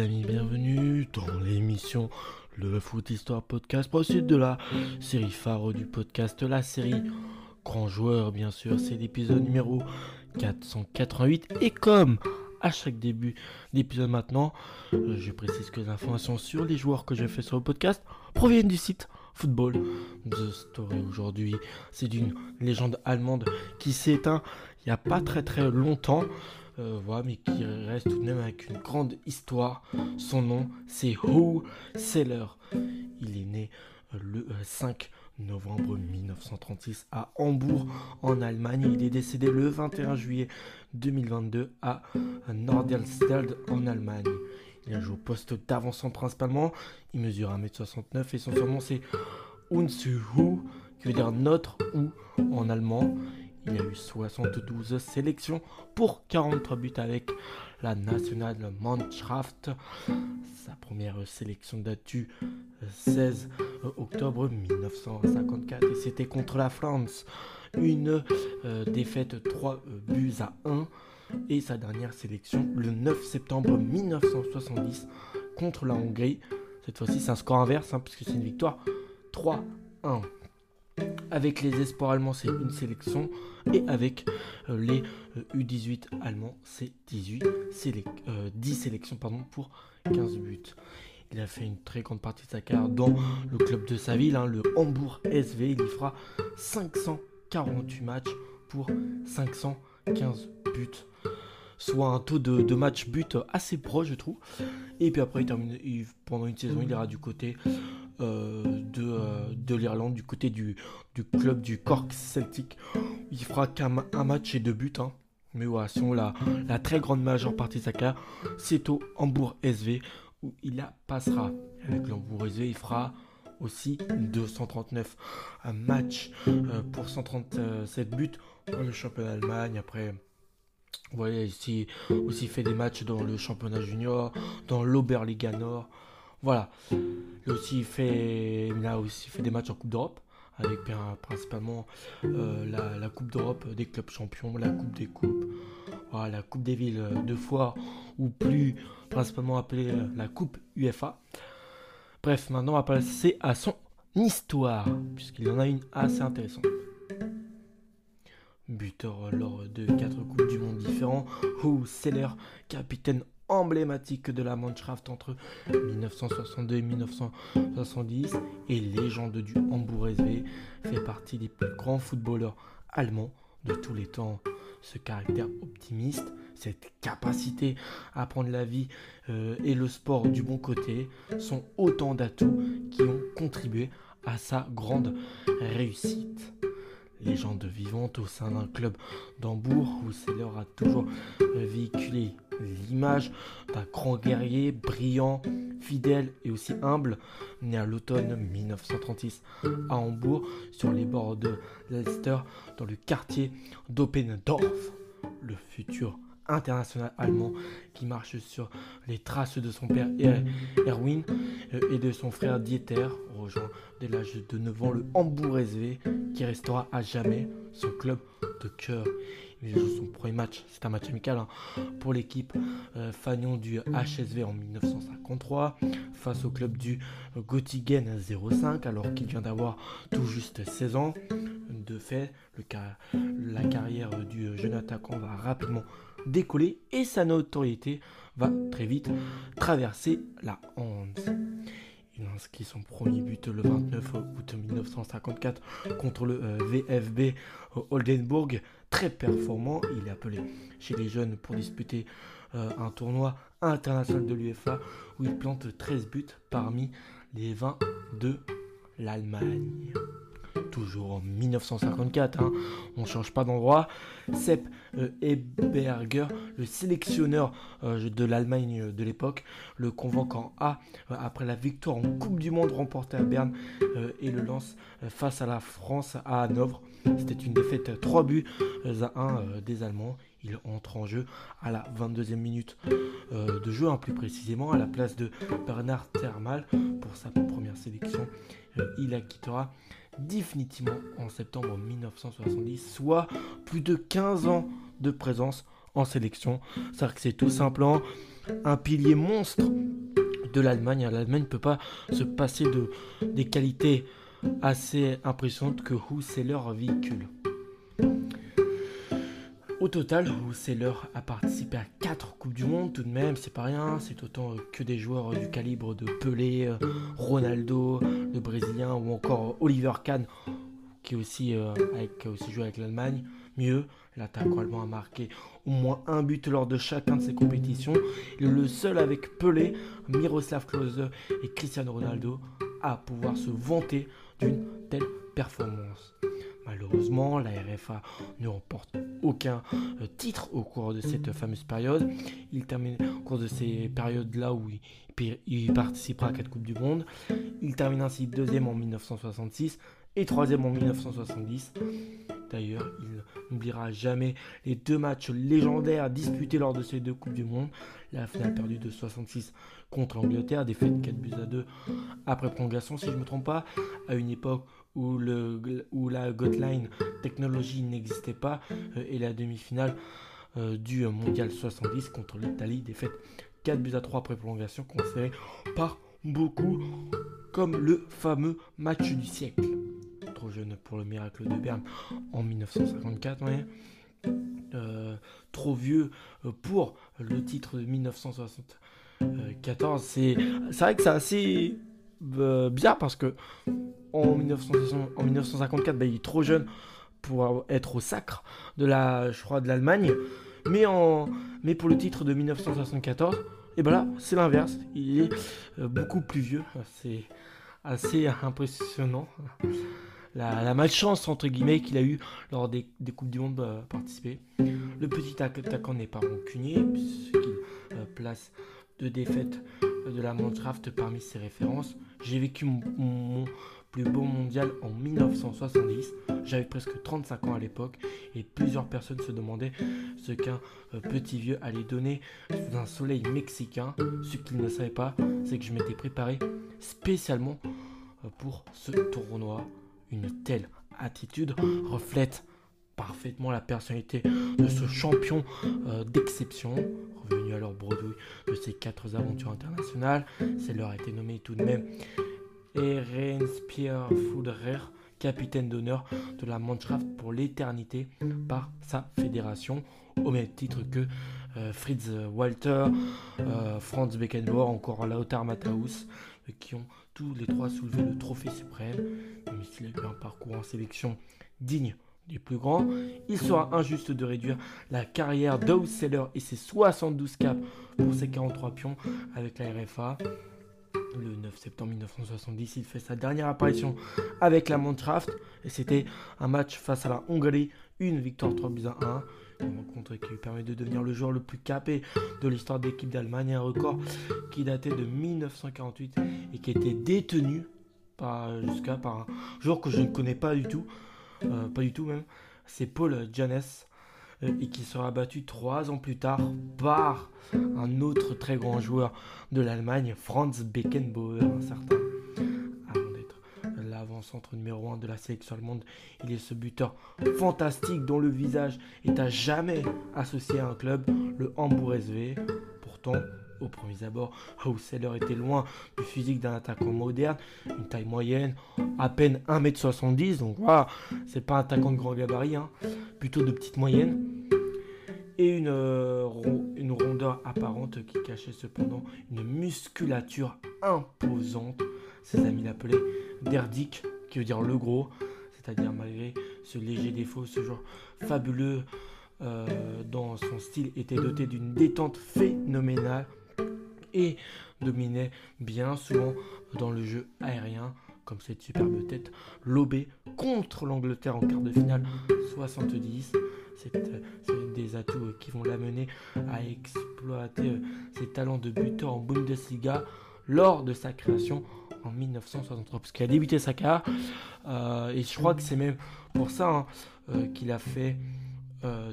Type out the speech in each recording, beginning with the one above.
amis, bienvenue dans l'émission Le Foot Histoire Podcast, suite de la série phare du podcast, la série Grand Joueur bien sûr, c'est l'épisode numéro 488 et comme à chaque début d'épisode maintenant, je précise que les informations sur les joueurs que j'ai fait sur le podcast proviennent du site Football The Story aujourd'hui. C'est d'une légende allemande qui s'est éteint il n'y a pas très très longtemps. Euh, voilà, mais qui reste tout de même avec une grande histoire. Son nom, c'est Ho Seller. Il est né euh, le 5 euh, novembre 1936 à Hambourg, en Allemagne. Il est décédé le 21 juillet 2022 à Nordelstedt, en Allemagne. Il a joué au poste d'avancement principalement. Il mesure 1m69 et son surnom c'est Unsu Hu, qui veut dire notre ou en allemand. Il a eu 72 sélections pour 43 buts avec la National Mannschaft. Sa première sélection date du 16 octobre 1954 et c'était contre la France. Une euh, défaite 3 buts à 1 et sa dernière sélection le 9 septembre 1970 contre la Hongrie. Cette fois-ci c'est un score inverse hein, puisque c'est une victoire 3-1. Avec les espoirs allemands, c'est une sélection. Et avec euh, les U18 euh, allemands, c'est 18 10 sélections pardon, pour 15 buts. Il a fait une très grande partie de sa carrière dans le club de sa ville, hein, le Hambourg SV. Il y fera 548 matchs pour 515 buts. Soit un taux de, match but assez proche, je trouve. Et puis après, il termine, pendant une saison, il ira du côté euh, de, euh, de l'Irlande, du côté du, club du Cork Celtic. Il fera qu'un match et deux buts. Hein. Mais voilà, sinon la, très grande majeure partie de sa carrière, c'est au Hambourg SV où il la passera. Avec l'Hambourg SV, il fera aussi 239 matchs euh, pour 137 buts dans le championnat d'Allemagne. Après, vous voyez ici aussi fait des matchs dans le championnat junior, dans l'Oberliga Nord. Voilà. Il aussi fait, a aussi fait des matchs en Coupe d'Europe avec principalement euh, la, Coupe d'Europe des clubs champions, la Coupe des coupes, la Coupe des villes euh, deux fois ou plus principalement appelée euh, la Coupe UEFA. Bref, maintenant on va passer à son histoire puisqu'il y en a une assez intéressante. Buteur lors de quatre coupes du monde différents, Hu Seller, capitaine emblématique de la Mannschaft entre 1962 et 1970 et légende du Hambourg SV, fait partie des plus grands footballeurs allemands de tous les temps. Ce caractère optimiste, cette capacité à prendre la vie euh, et le sport du bon côté sont autant d'atouts qui ont contribué à sa grande réussite légende vivante au sein d'un club d'Hambourg où Seller a toujours véhiculé l'image d'un grand guerrier brillant, fidèle et aussi humble, né à l'automne 1936 à Hambourg, sur les bords de l'Elster, dans le quartier d'Oppendorf. Le futur international allemand qui marche sur les traces de son père Erwin euh, et de son frère Dieter, rejoint dès l'âge de 9 ans le Hambourg SV qui restera à jamais son club de cœur. Il joue son premier match, c'est un match amical hein, pour l'équipe euh, Fagnon du HSV en 1953 face au club du Göttingen 05 alors qu'il vient d'avoir tout juste 16 ans. De fait, la carrière du jeune attaquant va rapidement décoller et sa notoriété va très vite traverser la honte. Il inscrit son premier but le 29 août 1954 contre le euh, VFB Oldenburg. Très performant, il est appelé chez les jeunes pour disputer euh, un tournoi international de l'UFA où il plante 13 buts parmi les 20 de l'Allemagne toujours en 1954, hein. on ne change pas d'endroit. Sepp euh, le sélectionneur euh, de l'Allemagne de l'époque, le convoque en A euh, après la victoire en Coupe du Monde remportée à Berne et le lance face à la France à Hanovre. C'était une défaite 3 buts à 1 des Allemands. Il entre en jeu à la 22e minute de jeu, hein, plus précisément à la place de Bernard Thermal pour sa première sélection. il acquittera définitivement en septembre 1970, soit plus de 15 ans de présence en sélection. C'est-à-dire que c'est tout simplement un pilier monstre de l'Allemagne. L'Allemagne ne peut pas se passer de, des qualités assez impressionnantes que leur véhicule. Au total, Husseler a participé à 4 Coupes du Monde tout de même, c'est pas rien, c'est autant que des joueurs du calibre de Pelé, Ronaldo, le Brésilien ou encore Oliver Kahn qui, aussi, euh, qui a aussi joué avec l'Allemagne. Mieux, l'attaquant allemand a marqué au moins un but lors de chacun de ses compétitions. Il est le seul avec Pelé, Miroslav Klose et Cristiano Ronaldo à pouvoir se vanter d'une telle performance. Malheureusement, la RFA ne remporte aucun euh, titre au cours de cette fameuse période. Il termine au cours de ces périodes-là où il, participera à quatre Coupes du Monde. Il termine ainsi deuxième en 1966 et troisième en 1970. D'ailleurs, il n'oubliera jamais les deux matchs légendaires disputés lors de ces deux Coupes du Monde. La finale perdue de 66 contre l'Angleterre, défaite 4 buts à 2 après prolongation, si je ne me trompe pas, à une époque où, la Gotline technologie n'existait pas, euh, et la demi-finale euh, du Mondial 70 contre l'Italie, défaite 4 buts à 3 après prolongation, considéré par beaucoup comme le fameux match du siècle. Trop jeune pour le miracle de Berne en 1954, euh, trop vieux pour le titre de 1974. C'est vrai que c'est assez bizarre parce que en, 1954, bah, il est trop jeune pour être au sacre de la, je crois, de l'Allemagne. Mais, en, mais pour le titre de 1974, et ben là, c'est l'inverse. Il est euh, beaucoup plus vieux. C'est assez impressionnant. La, malchance, entre guillemets, qu'il a eu lors des, Coupes du Monde bah, participées. Le petit attaquant n'est pas rancunier, puisqu'il euh, place deux défaites de la Mannschaft parmi ses références. J'ai vécu mon plus beau mondial en 1970. J'avais presque 35 ans à l'époque et plusieurs personnes se demandaient ce qu'un euh, petit vieux allait donner sous un soleil mexicain. Ce qu'ils ne savaient pas, c'est que je m'étais préparé spécialement euh, pour ce tournoi. Une telle attitude reflète parfaitement la personnalité de ce champion euh, d'exception, à leur bredouille de ses quatre aventures internationales. C'est leur a été nommé tout de même Pierre Fudrer, capitaine d'honneur de la Mannschaft pour l'éternité par sa fédération, au même titre que euh, Fritz Walter, euh, Franz Beckenbauer, encore Lautaro Matthaus, qui ont tous les trois soulevé le trophée suprême. Même s'il a eu un parcours en sélection digne des plus grands, il sera injuste de réduire la carrière d'Outseller et ses 72 caps pour ses 43 pions avec la RFA. Le 9 septembre 1970, il fait sa dernière apparition avec la Mannschaft et c'était un match face à la Hongrie, une victoire 3 buts à 1. Une rencontre qui lui permet de devenir le joueur le plus capé de l'histoire d'équipe d'Allemagne, un record qui datait de 1948 et qui était détenu jusqu'à par un joueur que je ne connais pas du tout, euh, pas du tout même, c'est Paul Janes euh, et qui sera battu trois ans plus tard par un autre très grand joueur de l'Allemagne, Franz Beckenbauer, un certain. Avant d'être l'avant-centre numéro 1 de la sélection allemande, il est ce buteur fantastique dont le visage est à jamais associé à un club, le Hamburg SV. Pourtant, au premier abord, Hauseller était loin du physique d'un attaquant moderne, une taille moyenne, à peine 1m70, donc voilà, c'est pas un attaquant de grand gabarit, hein, plutôt de petite moyenne. Et une, euh, une rondeur apparente qui cachait cependant une musculature imposante. Ses amis l'appelaient Derdick, qui veut dire le gros, c'est-à-dire malgré ce léger défaut, ce genre fabuleux euh, dans son style était doté d'une détente phénoménale et dominait bien souvent dans le jeu aérien, comme cette superbe tête lobée contre l'Angleterre en quart de finale 70. C'est des atouts qui vont l'amener à exploiter euh, ses talents de buteur en Bundesliga lors de sa création en 1963, parce qu'il a débuté sa carrière, euh, et je crois que c'est même pour ça hein, euh, qu'il a fait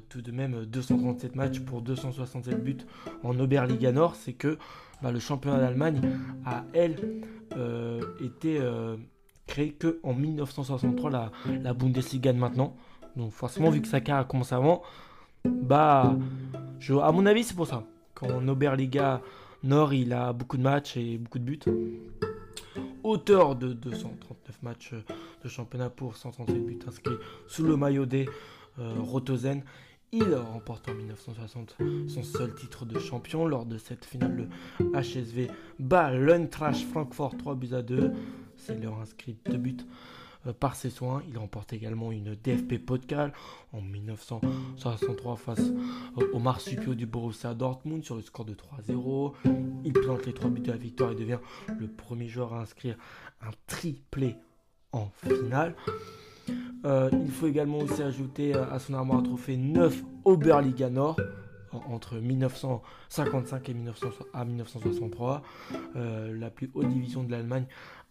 tout de même 237 matchs pour 267 buts en Oberliga Nord, c'est que bah, le championnat d'Allemagne a, elle, euh, été euh, créé que en 1963, la, Bundesliga de maintenant. Donc forcément, vu que Saka a commencé avant, bah, à mon avis, c'est pour ça. Quand Oberliga Nord, il a beaucoup de matchs et beaucoup de buts. Auteur de 239 matchs de championnat pour 137 buts inscrits sous le maillot des euh, Rotosen. Il remporte en 1960 son seul titre de champion lors de cette finale. Le HSV bat l'Eintracht Francfort 3 buts à 2. C'est leur inscrit de buts euh, par ses soins. Il remporte également une DFP Podcal en 1963 face au marsupio du Borussia Dortmund sur le score de 3-0. Il plante les 3 buts de la victoire et devient le premier joueur à inscrire un triplé en finale. Euh, il faut également aussi ajouter euh, à son armoire à trophée 9 Oberliga Nord entre 1955 et 1963, la plus haute division de l'Allemagne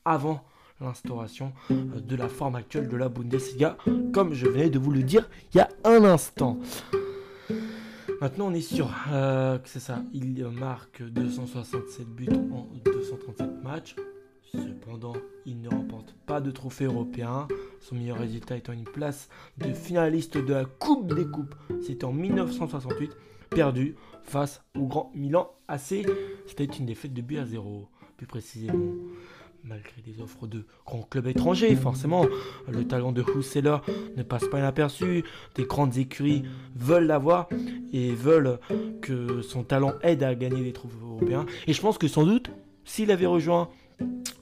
avant l'instauration euh, de la forme actuelle de la Bundesliga, comme je venais de vous le dire il y a un instant. Maintenant, on est sûr euh, que c'est ça. Il marque 267 buts en 237 matchs. Cependant, il ne remporte pas de trophée européen. Son meilleur résultat étant une place de finaliste de la Coupe des Coupes. C'était en 1968, perdu face au Grand Milan AC. C'était une défaite de but à zéro, plus précisément malgré des offres de grands clubs étrangers. Forcément, le talent de Husseler ne passe pas inaperçu. Des grandes écuries veulent l'avoir et veulent que son talent aide à gagner des trophées européens. Et je pense que sans doute, s'il avait rejoint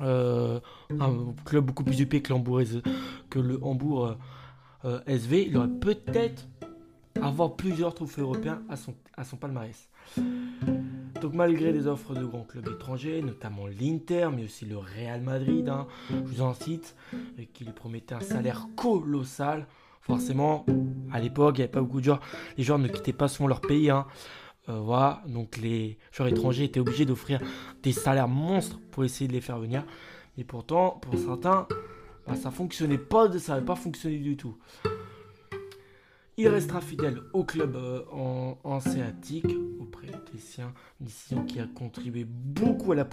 un club beaucoup plus UP que, que le Hambourg euh, SV, il aurait peut-être avoir plusieurs trophées européens à son, palmarès. Donc malgré les offres de grands clubs étrangers, notamment l'Inter, mais aussi le Real Madrid, hein, je vous en cite, qui lui promettait un salaire colossal. Forcément, à l'époque, il n'y avait pas beaucoup de joueurs. Les joueurs ne quittaient pas souvent leur pays. Hein. Euh, voilà, donc les joueurs étrangers étaient obligés d'offrir des salaires monstres pour essayer de les faire venir. Mais pourtant, pour certains, bah, ça fonctionnait pas, ça n'avait pas fonctionné du tout. Il restera fidèle au club euh, en, hanséatique auprès des siens, une décision qui a contribué beaucoup à la,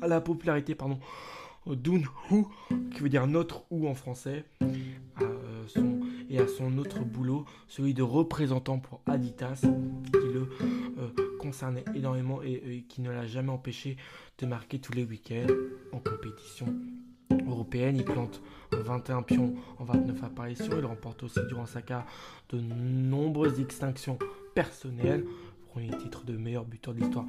à la popularité pardon, d'Un Hu, qui veut dire notre ou en français, euh, et à son autre boulot, celui de représentant pour Adidas, qui le euh, concernait énormément et qui ne l'a jamais empêché de marquer tous les week-ends en compétition européenne. Il plante 21 pions en 29 apparitions. Il remporte aussi durant sa carrière de nombreuses extinctions personnelles. Premier titre de meilleur buteur de l'histoire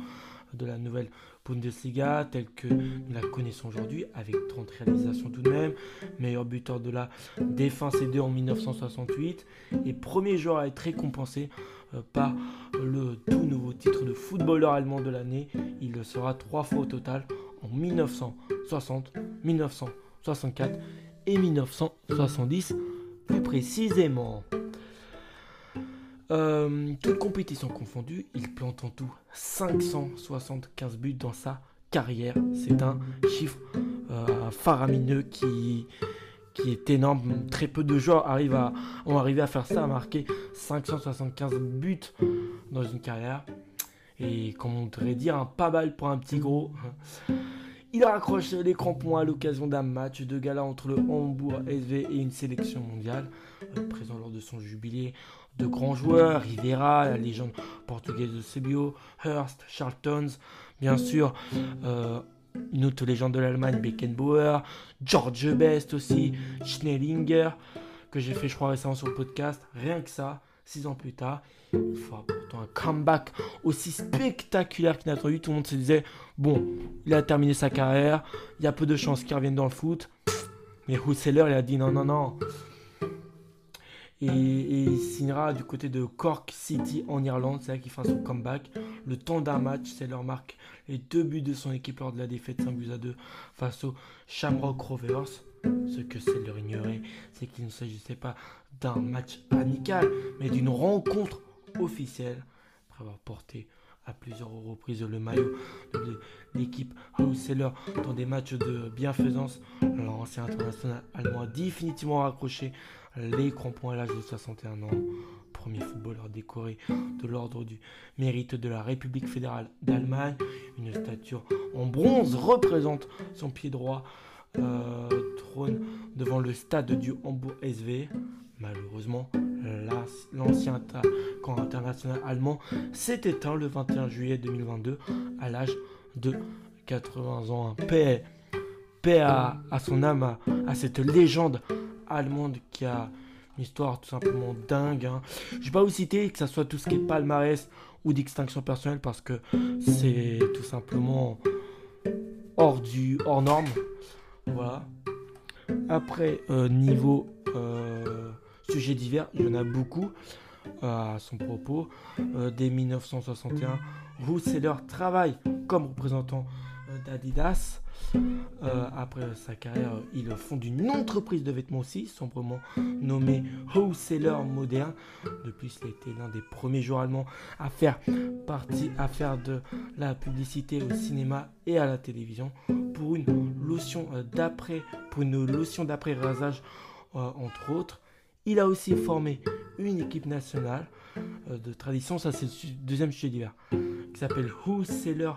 de la nouvelle Bundesliga telle que nous la connaissons aujourd'hui avec 30 réalisations tout de même. Meilleur buteur de la défense 2 en 1968 et premier joueur à être récompensé euh, par le tout nouveau titre de footballeur allemand de l'année. Il le sera trois fois au total en 1960, 1964 et 1970 plus précisément. Euh, toute compétition confondue, il plante en tout 575 buts dans sa carrière. C'est un chiffre euh, faramineux qui, est énorme. Très peu de joueurs ont arrivé à faire ça, à marquer 575 buts dans une carrière. Et comme on devrait dire, un pas mal pour un petit gros. Il raccroche les crampons à l'occasion d'un match de gala entre le Hambourg SV et une sélection mondiale. Présent lors de son jubilé, de grands joueurs, Rivera, la légende portugaise de Sebio, Hurst, Charltons, bien sûr, euh, une autre légende de l'Allemagne, Beckenbauer, George Best aussi, Schnellinger, que j'ai fait je crois récemment sur le podcast. Rien que ça, six ans plus tard, il faut pourtant un comeback aussi spectaculaire qu'il n'a attendu. Tout le monde se disait bon, il a terminé sa carrière, il y a peu de chances qu'il revienne dans le foot. Mais Husseler, il a dit non, non, non. Et, il signera du côté de Cork City en Irlande. C'est là qu'il fera son comeback. Le temps d'un match, c'est leur marque les deux buts de son équipe lors de la défaite 5 buts à 2 face aux Shamrock Rovers. Ce que c'est leur ignorer, c'est qu'il ne s'agissait pas d'un match amical, mais d'une rencontre officielle. Après avoir porté à plusieurs reprises le maillot de l'équipe Hauseler dans des matchs de bienfaisance, l'ancien international allemand a définitivement raccroché les crampons à l'âge de 61 ans. Premier footballeur décoré de l'ordre du mérite de la République fédérale d'Allemagne. Une statue en bronze représente son pied droit euh, trône devant le stade du Hambourg SV. Malheureusement, l'ancien camp international allemand, s'est éteint le 21 juillet 2022 à l'âge de 80 ans. Paix, paix à, son âme, à, cette légende allemande qui a une histoire tout simplement dingue. Hein. Je vais pas vous citer que ce soit tout ce qui est palmarès ou d'extinction personnelle parce que c'est tout simplement hors du hors norme. Voilà. Après, euh, niveau euh, sujet divers, il y en a beaucoup euh, à son propos. dès 1961, Rousseller travaille comme représentant d'Adidas. Après sa carrière, il fonde une entreprise de vêtements aussi, sombrement nommée Wholesaler Modern. De plus, il a été l'un des premiers joueurs allemands à faire partie, à faire de la publicité au cinéma et à la télévision pour une lotion euh, d'après, pour une lotion d'après rasage euh, entre autres. Il a aussi formé une équipe nationale euh, de tradition, ça c'est le deuxième sujet d'hiver, qui s'appelle Wholesaler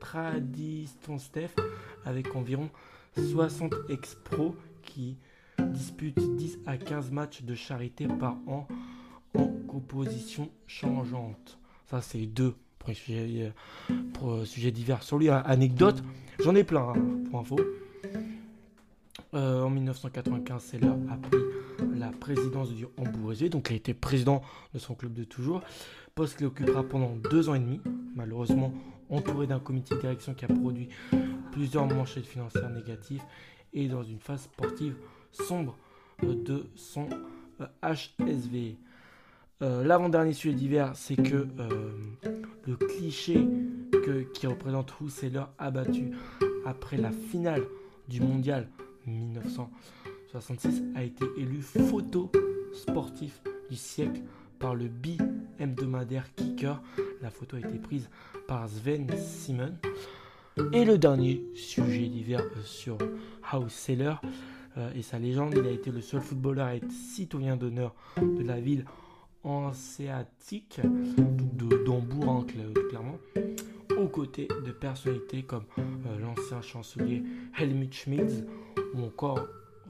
Tradition Steph, avec environ 60 ex-pros qui disputent 10 à 15 matchs de charité par an en composition changeante. Ça c'est deux pour, sujet, pour sujet divers. Sur lui, anecdote, J'en ai plein, hein, pour info. Euh, en 1995, Seller a pris la présidence du Hambourg donc il a été président de son club de toujours, poste qu'il occupera pendant deux ans et demi, malheureusement entouré d'un comité de direction qui a produit plusieurs manchettes financières négatives et dans une phase sportive sombre euh, de son HSV. Euh, l'avant-dernier sujet d'hiver, c'est que le cliché qui représente Husseler abattu après la finale du mondial 1966 a été élu photo sportif du siècle par le bi-hebdomadaire Kicker. La photo a été prise par Sven Simon. Et le dernier sujet d'hiver euh, sur House Seller euh, et sa légende, il a été le seul footballeur à citoyen d'honneur de la ville hanséatique, de d'Hambourg hein, clairement, aux côtés de personnalités comme euh, l'ancien chancelier Helmut Schmidt ou encore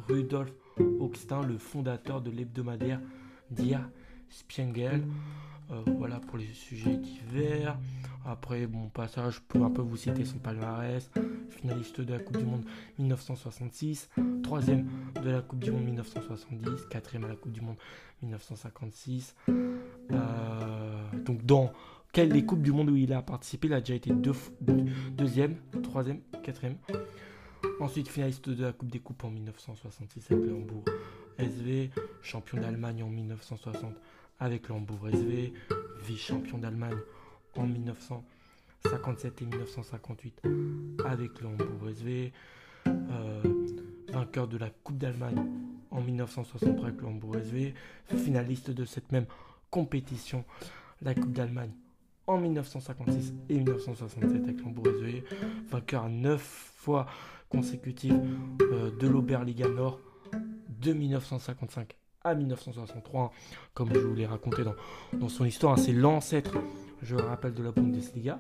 Rudolf Hochstein, le fondateur de l'hebdomadaire Dia Spiegel. Euh, voilà pour les sujets divers. Après, bon passage, je peux un peu vous citer son palmarès. Finaliste de la Coupe du Monde 1966, troisième de la Coupe du Monde 1970, quatrième à la Coupe du Monde 1956. Euh, donc dans quelles les Coupes du Monde où il a participé, il a déjà été deux, deuxième, troisième, quatrième. Ensuite, finaliste de la Coupe des Coupes en 1966 avec le Hambourg SV, champion d'Allemagne en 1960 avec le Hambourg SV, vice-champion d'Allemagne en 1957 et 1958 avec le Hambourg SV, euh, vainqueur de la Coupe d'Allemagne en 1963 avec le Hambourg SV, finaliste de cette même compétition, la Coupe d'Allemagne en 1956 et 1967 avec l'Hambourg SV, vainqueur à 9 fois consécutif euh, de l'Oberliga Nord de 1955 à 1963, comme je vous l'ai raconté dans, dans son histoire. C'est l'ancêtre, je rappelle, de la Bundesliga.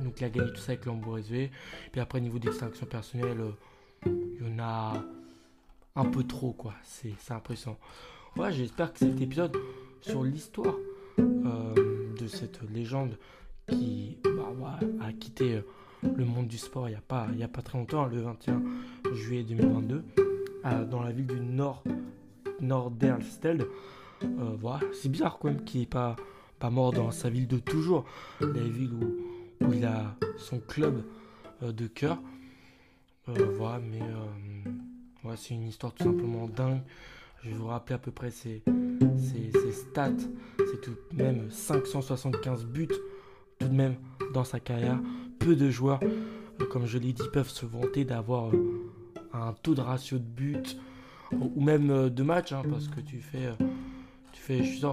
Donc il a gagné tout ça avec l'Hambourg SV. Puis après, niveau d'extinction personnelle, euh, il y en a un peu trop, quoi. C'est impressionnant. Voilà, j'espère que cet épisode sur l'histoire euh, de cette légende qui bah, a quitté le monde du sport il n'y a, pas, il a pas très longtemps, le 21 juillet 2022, dans la ville du Nord, Nordersteld. Euh, voilà, c'est bizarre quand même qu'il n'est pas, mort dans sa ville de toujours, la ville où, il a son club euh, de cœur. Euh, voilà, mais c'est une histoire tout simplement dingue. Je vais vous rappeler à peu près ses, ses stats. C'est tout de même 575 buts tout de même dans sa carrière peu de joueurs, comme je l'ai dit, peuvent se vanter d'avoir un taux de ratio de but ou même euh, de match, hein, parce que tu fais, tu fais, je suis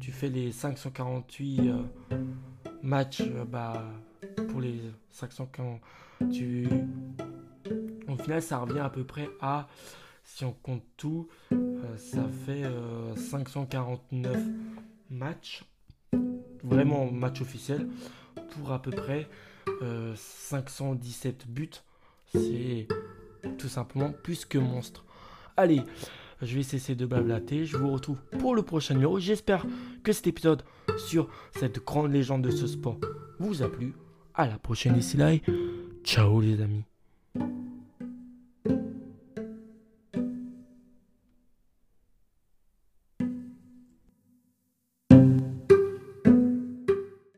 tu fais les 548 matchs, bah, pour les 540, tu, au final, ça revient à peu près à, si on compte tout, ça fait 549 matchs, vraiment match officiel, pour à peu près 517 euh, buts. C'est tout simplement plus que monstre. Allez, je vais cesser de blablater. Je vous retrouve pour le prochain numéro. J'espère que cet épisode sur cette grande légende de ce sport vous a plu. À la prochaine ici là. Ciao les amis.